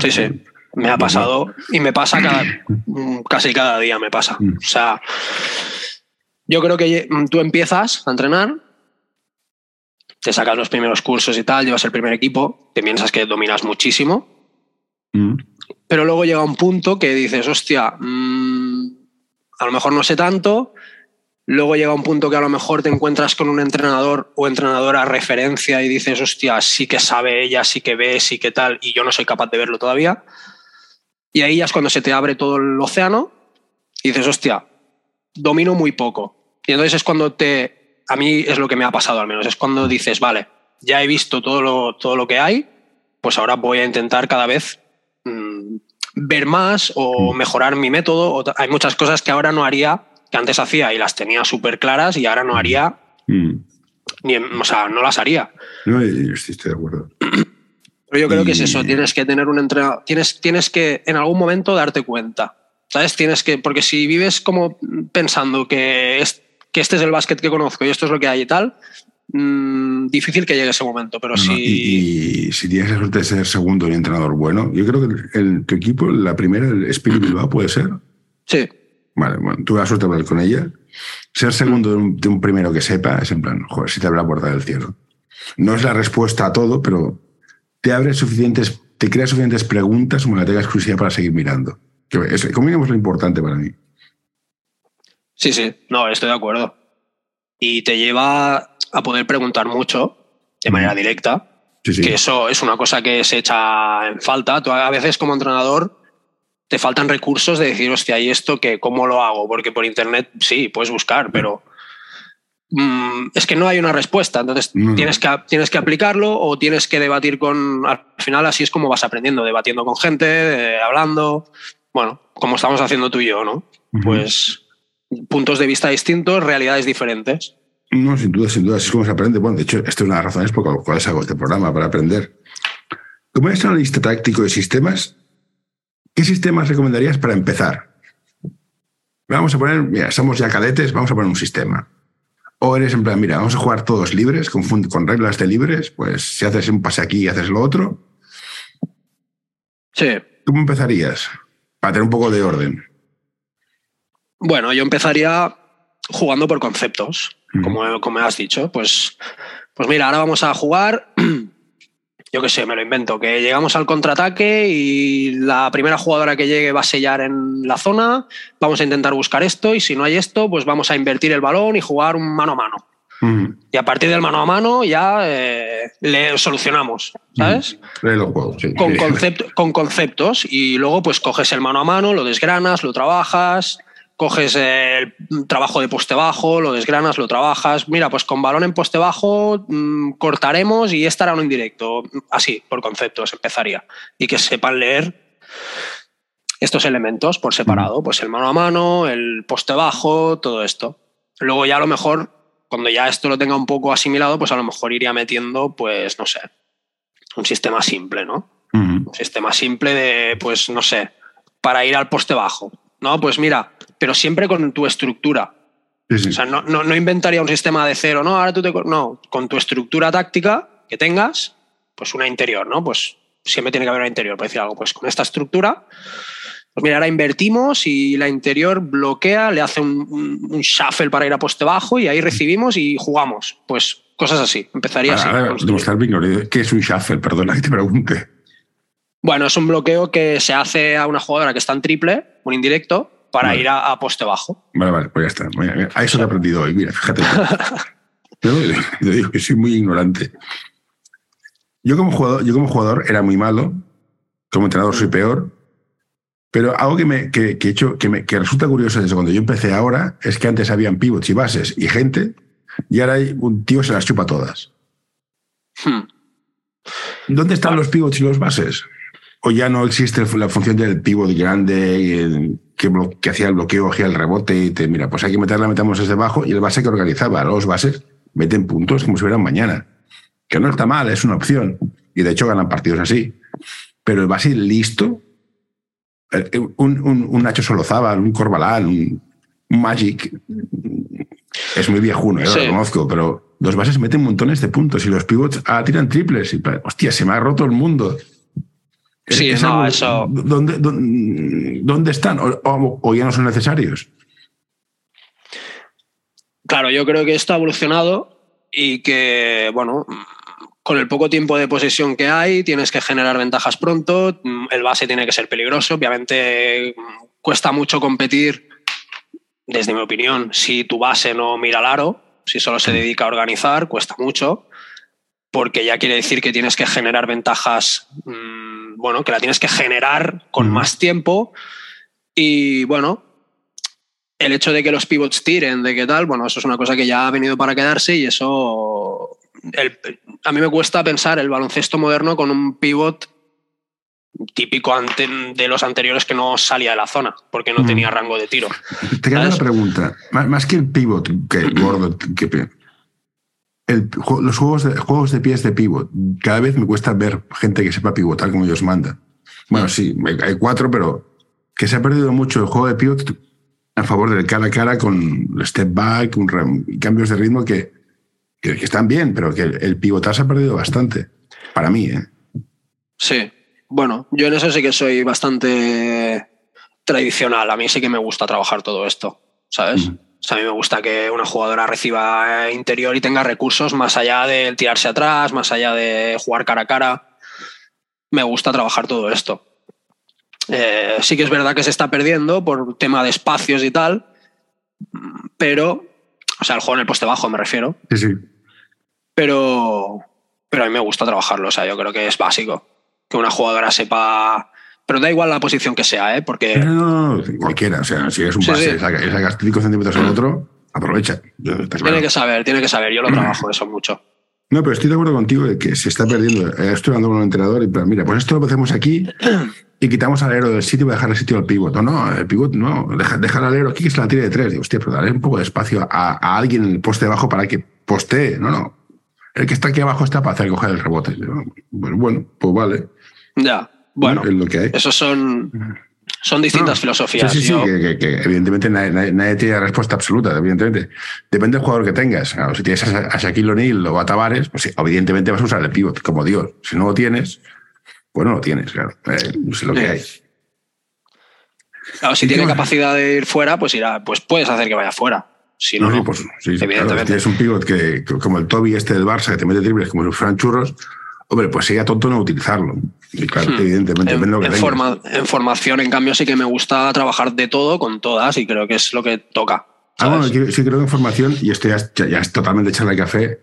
sí, sí. Me ha pasado y me pasa cada, mm, casi cada día me pasa. Mm. O sea, yo creo que mm, tú empiezas a entrenar, te sacas los primeros cursos y tal, llevas el primer equipo, te piensas que dominas muchísimo, pero luego llega un punto que dices, hostia, a lo mejor no sé tanto, luego llega un punto que a lo mejor te encuentras con un entrenador o entrenadora referencia y dices, hostia, sí que sabe ella, sí que ve, sí que tal, y yo no soy capaz de verlo todavía. Y ahí ya es cuando se te abre todo el océano y dices, hostia, domino muy poco. Y entonces es cuando te, a mí es lo que me ha pasado al menos, es cuando dices, vale, ya he visto todo lo, todo lo que hay, pues ahora voy a intentar cada vez mm, ver más o mm. mejorar mi método. hay muchas cosas que ahora no haría, que antes hacía y las tenía súper claras y ahora no haría, mm. ni, o sea, no las haría. No, estoy de acuerdo. Pero yo creo que es eso, tienes que tener un entrenador, tienes, tienes que en algún momento darte cuenta, ¿sabes? Tienes que, porque si vives como pensando que, es, que este es el básquet que conozco y esto es lo que hay y tal, mmm, difícil que llegue ese momento, pero si... y, si tienes la suerte de ser segundo y entrenador bueno, yo creo que el, tu equipo, la primera, el Spirit Bilbao, puede ser. Sí. Vale, bueno, tuve la suerte de hablar con ella. Ser segundo de un, de un primero que sepa es en plan, joder, si te abre la puerta del cielo. No es la respuesta a todo, pero te abre suficientes, te crea suficientes preguntas como la tenga exclusiva para seguir mirando. Que es, como mínimo es lo importante para mí. Sí, sí, no, estoy de acuerdo. Y te lleva a poder preguntar mucho de manera directa. Sí, sí. Que eso es una cosa que se echa en falta. Tú a veces como entrenador te faltan recursos de decir, hostia, ¿y esto qué? ¿Cómo lo hago? Porque por internet sí, puedes buscar, pero Mm, es que no hay una respuesta. Entonces tienes, que, tienes que aplicarlo o tienes que debatir con. Al final, así es como vas aprendiendo, debatiendo con gente, hablando. Bueno, como estamos haciendo tú y yo, ¿no? Pues puntos de vista distintos, realidades diferentes. No, sin duda, sin duda, así es como se aprende. Bueno, de hecho, esta es una de las razones por las cuales hago este programa, para aprender. Como eres analista táctico de sistemas, ¿qué sistemas recomendarías para empezar? Vamos a poner, mira, somos ya cadetes, vamos a poner un sistema. O eres en plan, mira, vamos a jugar todos libres, con, con reglas de libres, pues si haces un pase aquí y haces lo otro. Sí. ¿Cómo empezarías? Para tener un poco de orden. Bueno, yo empezaría jugando por conceptos, como, como has dicho. Pues, pues mira, ahora vamos a jugar yo qué sé, me lo invento, que llegamos al contraataque y la primera jugadora que llegue va a sellar en la zona, vamos a intentar buscar esto y si no hay esto, pues vamos a invertir el balón y jugar un mano a mano. Y a partir del mano a mano ya eh, le solucionamos, ¿sabes? con, con conceptos y luego pues coges el mano a mano, lo desgranas, lo trabajas, coges el trabajo de poste bajo, lo desgranas, lo trabajas. Mira, pues con balón en poste bajo mm, cortaremos y estará un indirecto. Así, por conceptos, empezaría. Y que sepan leer estos elementos por separado. Pues el mano a mano, el poste bajo, todo esto. Luego ya a lo mejor, cuando ya esto lo tenga un poco asimilado, pues a lo mejor iría metiendo, pues no sé, un sistema simple, ¿no? Un sistema simple de, pues no sé, para ir al poste bajo. No, pues mira, pero siempre con tu estructura. O sea, no, no, inventaría un sistema de cero, no, ahora tú te. No, con tu estructura táctica que tengas, pues una interior, ¿no? Pues siempre tiene que haber una interior, por decir algo. Pues con esta estructura, pues mira, ahora invertimos y la interior bloquea, le hace un, un, shuffle para ir a poste bajo y ahí recibimos y jugamos. Pues cosas así. Empezaría así. ¿Qué es un shuffle? Perdona que te pregunte. Bueno, es un bloqueo que se hace a una jugadora que está en triple, un indirecto, para ir a, poste bajo. Vale, vale, pues ya está. A eso he aprendido hoy, mira, fíjate. yo, digo que soy muy ignorante. Yo como, jugador, yo como jugador era muy malo, como entrenador soy peor, pero algo que, me, que, que, hecho, que, me, que resulta curioso desde cuando yo empecé ahora es que antes habían pivots y bases y gente, y ahora hay un tío se las chupa todas. Hmm. ¿Dónde están los pivots y los bases? ¿O ya no existe la función del pivot grande que, que hacía el bloqueo, hacía el rebote y te mira, pues hay que meterla, metemos desde abajo y el base que organizaba los bases meten puntos como si fueran mañana? Que no está mal, es una opción. Y de hecho ganan partidos así. Pero el base listo, eh, un, un, un Nacho Solozábal, un Corbalán, un, Magic, es muy viejuno, ¿eh? lo conozco, pero los bases meten montones de puntos y los pivots ah, tiran triples. Y, hostia, se me ha roto el mundo. Sí, no, eso. ¿Dónde, dónde, están? O, ya no son necesarios? Claro, yo creo que esto ha evolucionado y que, bueno, con el poco tiempo de posesión que hay, tienes que generar ventajas pronto, el base tiene que ser peligroso, obviamente cuesta mucho competir, desde mi opinión, si tu base no mira al aro, si solo se dedica a organizar, cuesta mucho, porque ya quiere decir que tienes que generar ventajas, mm, bueno, que la tienes que generar con más tiempo y bueno, el hecho de que los pivots tiren, de qué tal, bueno, eso es una cosa que ya ha venido para quedarse y eso a mí me cuesta pensar el baloncesto moderno con un pivot típico de los anteriores que no salía de la zona porque no mm. tenía rango de tiro. Te queda una pregunta. Más, que el pivot, que gordo, que los juegos de, juegos de pies de pivot, cada vez me cuesta ver gente que sepa pivotar como ellos mandan. Bueno, sí, hay cuatro, pero que se ha perdido mucho el juego de pivot a favor del cara a cara con step back, un, cambios de ritmo que, que, están bien, pero que el, pivotar se ha perdido bastante. Para mí, ¿eh? Sí. Bueno, yo en eso sí que soy bastante tradicional. A mí sí que me gusta trabajar todo esto, ¿sabes? A mí me gusta que una jugadora reciba interior y tenga recursos más allá de tirarse atrás, más allá de jugar cara a cara. Me gusta trabajar todo esto. Eh, sí que es verdad que se está perdiendo por tema de espacios y tal, pero, o sea, el juego en el poste bajo me refiero. Sí, sí. Pero, pero a mí me gusta trabajarlo, o sea, yo creo que es básico que una jugadora sepa pero da igual la posición que sea, ¿eh? Porque. No, no, cualquiera. O sea, si eres un base, sacas 5 centímetros en otro, aprovecha. Tiene que saber, tiene que saber. Yo lo trabajo eso mucho. No, pero estoy de acuerdo contigo de que se está perdiendo. Eh, estoy hablando con un entrenador y, mira, pues esto lo hacemos aquí y quitamos al aero del sitio y dejar el sitio al pivot. No, no, el pivot no. Dejar deja al aero aquí que se la tire de tres. Digo, hostia, pero darle un poco de espacio a, a, alguien en el poste de abajo para que postee. No, no. El que está aquí abajo está para hacer coger el rebote. Bueno, bueno, pues vale. Ya. Bueno, esos son, son distintas filosofías. Sí, sí, sí, que, evidentemente nadie, tiene respuesta absoluta, evidentemente. Depende del jugador que tengas. si tienes a, Shaquille O'Neal o a Tavares, pues evidentemente vas a usar el pivot como Dios. Si no lo tienes, pues no lo tienes, claro. Eh, no lo que hay. Claro, si tiene capacidad de ir fuera, pues irá, pues puedes hacer que vaya fuera. Si no, no, pues, evidentemente. si tienes un pivot que, como el Toby este del Barça, que te mete triples como los Fran Churros, Hombre, pues sería tonto no utilizarlo. claro, hmm. evidentemente. En, en, formación, en cambio, sí que me gusta trabajar de todo con todas y creo que es lo que toca. Ah, bueno, sí creo que en formación, y esto ya, es totalmente echarle café,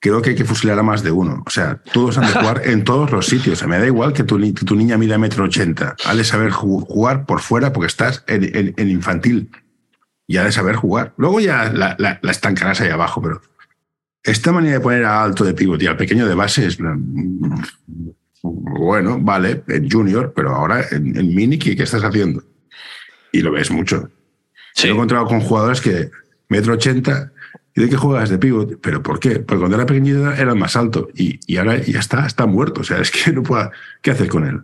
creo que hay que fusilar a más de uno. O sea, todos han de jugar en todos los sitios. me da igual que tu, tu niña mida metro ochenta. Ha de saber jugar por fuera porque estás en, infantil. Y ha de saber jugar. Luego ya la, la, la estancarás ahí abajo, pero esta manera de poner a alto de pivot y al pequeño de base es. Bueno, vale, en junior, pero ahora en, mini, ¿qué, estás haciendo? Y lo ves mucho. he encontrado con jugadores que metro ochenta, y de que juegas de pivot. ¿Pero por qué? Porque cuando era pequeñito era el más alto y, y ahora ya está, está muerto. O sea, es que no puedo. ¿Qué hacer con él?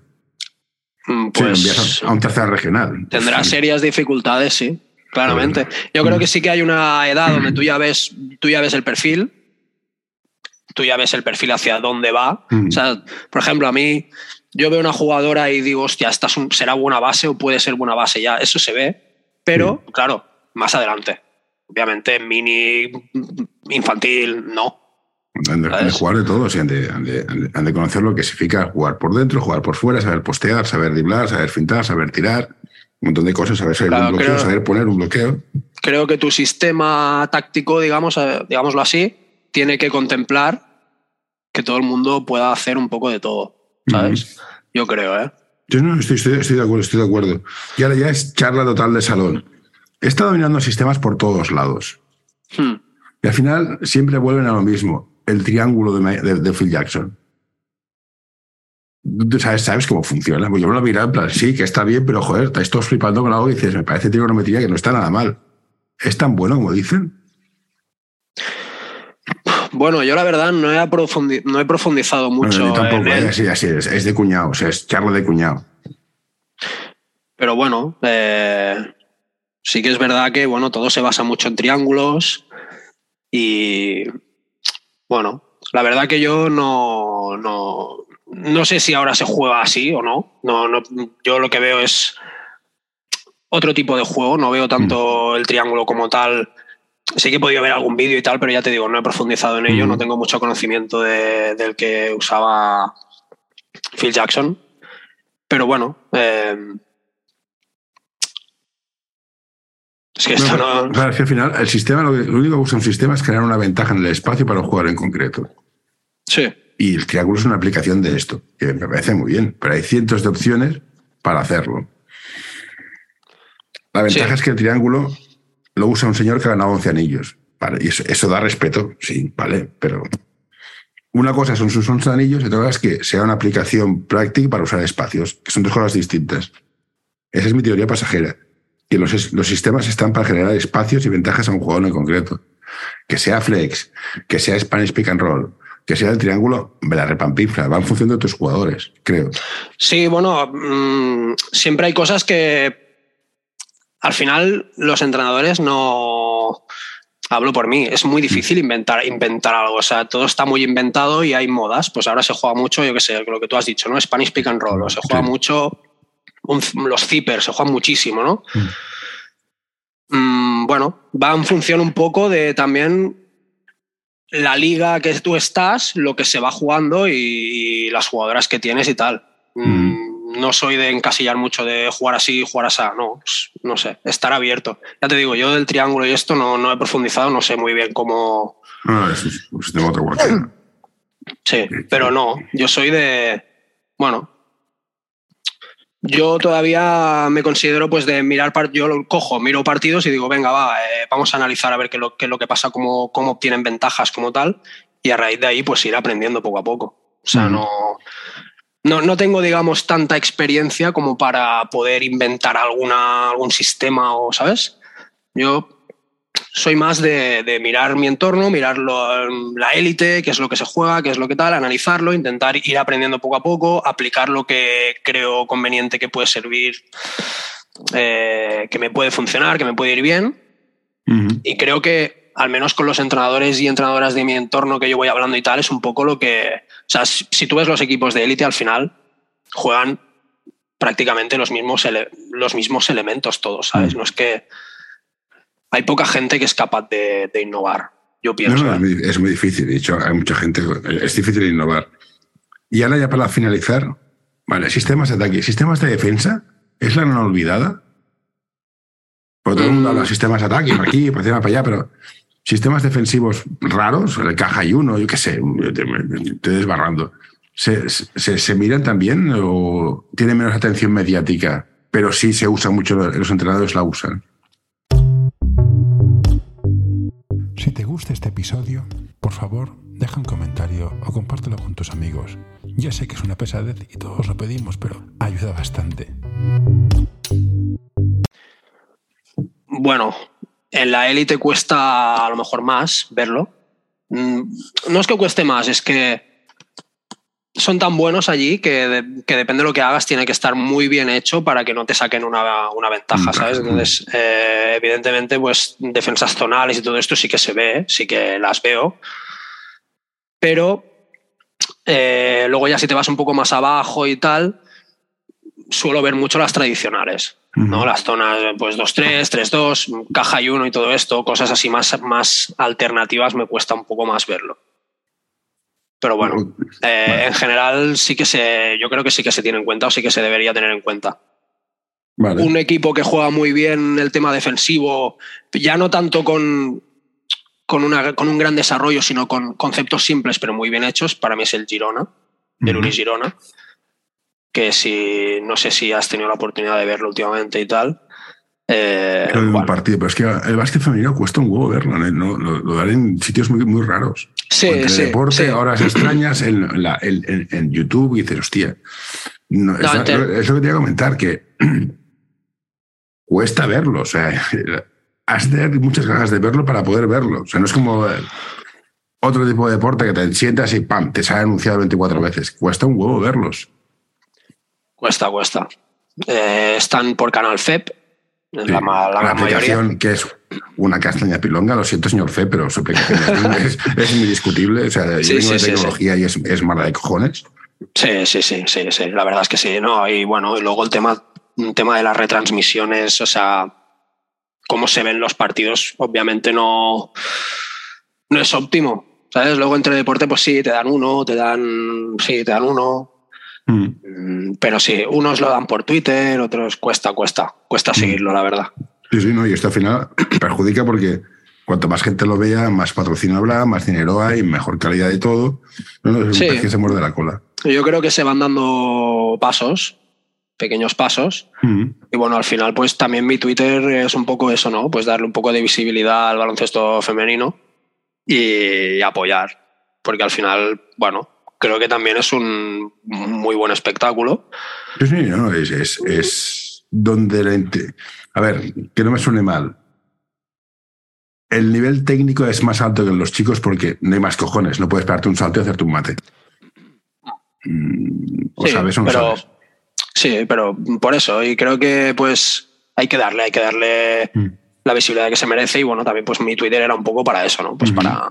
Mm, Sí, Pues envías a, a un tercer regional. tendrá Sí. serias dificultades, sí, claramente. Yo creo que sí que hay una edad donde tú ya ves, tú ya ves el perfil, tú ya ves el perfil hacia dónde va. Mm. O sea, por ejemplo, a mí, yo veo una jugadora y digo, hostia, esta será buena base o puede ser buena base ya. Eso se ve, pero claro, más adelante. Obviamente, mini, infantil, no. Han de, han de ¿Sabes? jugar de todo, sea, han de, han de- han de- han de conocer lo que significa jugar por dentro, jugar por fuera, saber postear, saber driblar, saber fintar, saber tirar, un montón de cosas, saber salir de Claro, un bloqueo, creo- saber poner un bloqueo. Creo que tu sistema táctico, digamos, eh, digámoslo así, tiene que contemplar que todo el mundo pueda hacer un poco de todo. ¿Sabes? Yo creo, ¿eh? Yo no estoy, estoy, estoy de acuerdo, estoy de acuerdo. Y ahora ya es charla total de salón. Está dominando sistemas por todos lados. Hmm. Y al final siempre vuelven a lo mismo, el triángulo de, Ma- de- de Phil Jackson. Tú sabes, sabes cómo funciona. Pues yo me lo miro en plan, sí, que está bien, pero joder, estáis todos flipando con algo y dices, me parece trigonometría que no está nada mal. ¿Es tan bueno como dicen? Bueno, yo la verdad no he, no he profundizado mucho yo tampoco, en él, eh, así, es, es de cuñado, o sea, es charla de cuñado. pero bueno, eh, sí que es verdad que bueno, todo se basa mucho en triángulos y bueno, la verdad que yo no, no, no sé si ahora se juega así o no. no, no yo lo que veo es otro tipo de juego, no veo tanto el triángulo como tal. Sí que he podido ver algún vídeo y tal, pero ya te digo, no he profundizado en ello, no tengo mucho conocimiento de- del que usaba Phil Jackson. Pero bueno, eh, es que esto no. claro, es que al final, el sistema, lo, que- lo único que usa un sistema es crear una ventaja en el espacio para un jugador en concreto. Sí, Y el triángulo es una aplicación de esto, que me parece muy bien, pero hay cientos de opciones para hacerlo. La ventaja Sí. es que el triángulo lo usa un señor que ha ganado 11 anillos. Vale, y eso, da respeto, sí, vale, pero una cosa son sus 11 anillos y otra es que sea una aplicación práctica para usar espacios, que son dos cosas distintas. Esa es mi teoría pasajera. Que los, los sistemas están para generar espacios y ventajas a un jugador en concreto. Que sea flex, que sea Spanish pick and roll, que sea el triángulo, me la repampinfla, va en función de tus jugadores, creo. Sí, bueno, mm, siempre hay cosas que al final los entrenadores no. Hablo por mí, es muy difícil inventar, inventar algo. O sea, todo está muy inventado y hay modas. Pues ahora se juega mucho, yo qué sé, lo que tú has dicho, ¿no? Spanish pick and roll. O se juega Sí. mucho un- los zippers, se juegan muchísimo, ¿no? Mm, bueno, va en función un poco de también la liga que tú estás, lo que se va jugando y, y las jugadoras que tienes y tal. Mm, No soy de encasillar mucho de jugar así, jugar así, no, pues, no sé, estar abierto. Ya te digo, yo del triángulo y esto no, no he profundizado, no sé muy bien cómo... No, es un sistema otro cualquiera. Sí, pero no, yo soy de... Bueno, yo todavía me considero pues de mirar, yo lo cojo, miro partidos y digo, venga, va, eh, vamos a analizar a ver qué, lo, qué es lo que pasa, cómo, cómo obtienen ventajas como tal, y a raíz de ahí pues ir aprendiendo poco a poco. O sea, no, no, no tengo, digamos, tanta experiencia como para poder inventar alguna, algún sistema o, ¿sabes? Yo soy más de, de mirar mi entorno, mirar lo- la élite, qué es lo que se juega, qué es lo que tal, analizarlo, intentar ir aprendiendo poco a poco, aplicar lo que creo conveniente que puede servir, eh, que me puede funcionar, que me puede ir bien. Y creo que, al menos con los entrenadores y entrenadoras de mi entorno que yo voy hablando y tal, es un poco lo que. O sea, si, tú ves los equipos de élite, al final juegan prácticamente los mismos, ele- los mismos elementos todos, ¿sabes? Mm. No es que. Hay poca gente que es capaz de, de innovar, yo No, pienso. no, ¿eh? es, muy, es muy difícil. De hecho, hay mucha gente. Es difícil innovar. Y ahora, ya para finalizar, vale, sistemas de ataque. Sistemas de defensa es la no olvidada. Porque todo el mundo Mm. habla de sistemas de ataque, para aquí, para allá, para allá, pero sistemas defensivos raros, el caja y uno, yo qué sé, te, desbarrando. ¿Se, se, se miran también o tienen menos atención mediática, pero sí se usa mucho, los entrenadores la usan? Si te gusta este episodio, por favor, deja un comentario o compártelo con tus amigos. Ya sé que es una pesadez y todos lo pedimos, pero ayuda bastante. Bueno, en la élite cuesta a lo mejor más verlo. Mm, no es que cueste más, es que son tan buenos allí que, depende de lo que hagas, tiene que estar muy bien hecho para que no te saquen una, una ventaja, ¿sabes? Entonces, eh, evidentemente, pues defensas zonales y todo esto sí que se ve, sí que las veo. Pero eh, luego ya si te vas un poco más abajo y tal, suelo ver mucho las tradicionales, ¿no? Las zonas, pues 2-3, 3-2, caja y 1 y todo esto, cosas así más, más alternativas me cuesta un poco más verlo. Pero bueno, eh, en general sí que se, yo creo que sí que se tiene en cuenta o sí que se debería tener en cuenta. Un equipo que juega muy bien el tema defensivo, ya no tanto con, con, una, con un gran desarrollo, sino con conceptos simples pero muy bien hechos, para mí es el Girona, el Unis Girona, que si no sé si has tenido la oportunidad de verlo últimamente y tal, eh, un partido, pero es que el básquet femenino cuesta un huevo verlo, ¿no? lo, dan en sitios muy, muy raros. Sí, sí, deporte, horas extrañas en, en, YouTube y dices, hostia. No, es, lo que te iba a comentar, que cuesta verlo. O sea, has de tener muchas ganas de verlo para poder verlo. O sea, no es como otro tipo de deporte que te sientas y ¡pam! te sale anunciado 24 veces. Cuesta un huevo verlos. Cuesta, cuesta. Eh, están por Canal FEP, la, aplicación que es una castaña pilonga, lo siento, señor Fe, pero su aplicación es, es, indiscutible. O sea, yo vengo de tecnología y es, es mala de cojones. Sí, sí, sí, sí, sí, la verdad es que sí, ¿no? Y bueno, y luego el tema, el tema de las retransmisiones, o sea, cómo se ven los partidos, obviamente no, no es óptimo. ¿Sabes? Luego entre deporte, pues sí, te dan uno, te dan. Sí, te dan uno. Mm. Mm, pero sí, unos lo dan por Twitter, otros cuesta, cuesta, cuesta mm. seguirlo, la verdad. Sí, sí, no, y esto al final perjudica porque cuanto más gente lo vea, más patrocinio habrá, más dinero hay, mejor calidad de todo. No, es un que se muerde la cola. Yo creo que se van dando pasos, pequeños pasos. Y bueno, al final, pues también mi Twitter es un poco eso, ¿no? Pues darle un poco de visibilidad al baloncesto femenino y apoyar. Porque al final, bueno, creo que también es un muy buen espectáculo. Sí, sí, no, es, es, donde la A ver, que no me suene mal. El nivel técnico es más alto que en los chicos porque no hay más cojones. No puedes pegarte un salto y hacerte un mate. Mm, o sabes o no pero, sabes. Sí, pero por eso. Y creo que pues hay que darle, hay que darle mm. la visibilidad que se merece. Y bueno, también pues mi Twitter era un poco para eso, ¿no? Pues para,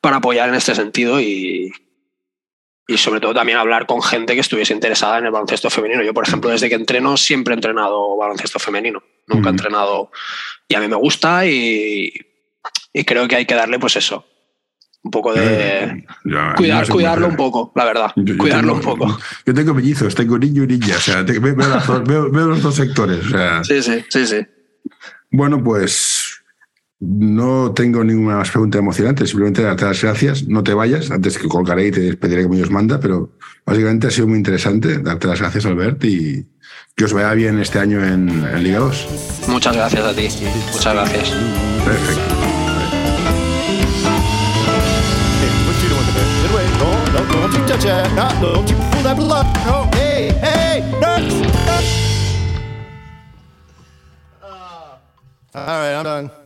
para apoyar en este sentido y, y sobre todo también hablar con gente que estuviese interesada en el baloncesto femenino. Yo, por ejemplo, desde que entreno siempre he entrenado baloncesto femenino. Nunca he entrenado y a mí me gusta y, creo que hay que darle pues eso. Un poco de... cuidar, cuidarlo un poco, la verdad. cuidarlo un poco. Yo tengo mellizos, tengo niño y niña. O sea, veo, veo, los dos sectores. O sea. Sí, sí, sí, sí. Bueno, pues no tengo ninguna más pregunta emocionante, simplemente darte las gracias. No te vayas, antes que colgaré y te despediré como Dios manda, pero básicamente ha sido muy interesante. Darte las gracias, Albert, y que os vaya bien este año en, Liga 2. Muchas gracias a ti. Muchas gracias. Perfecto. All right, I'm done.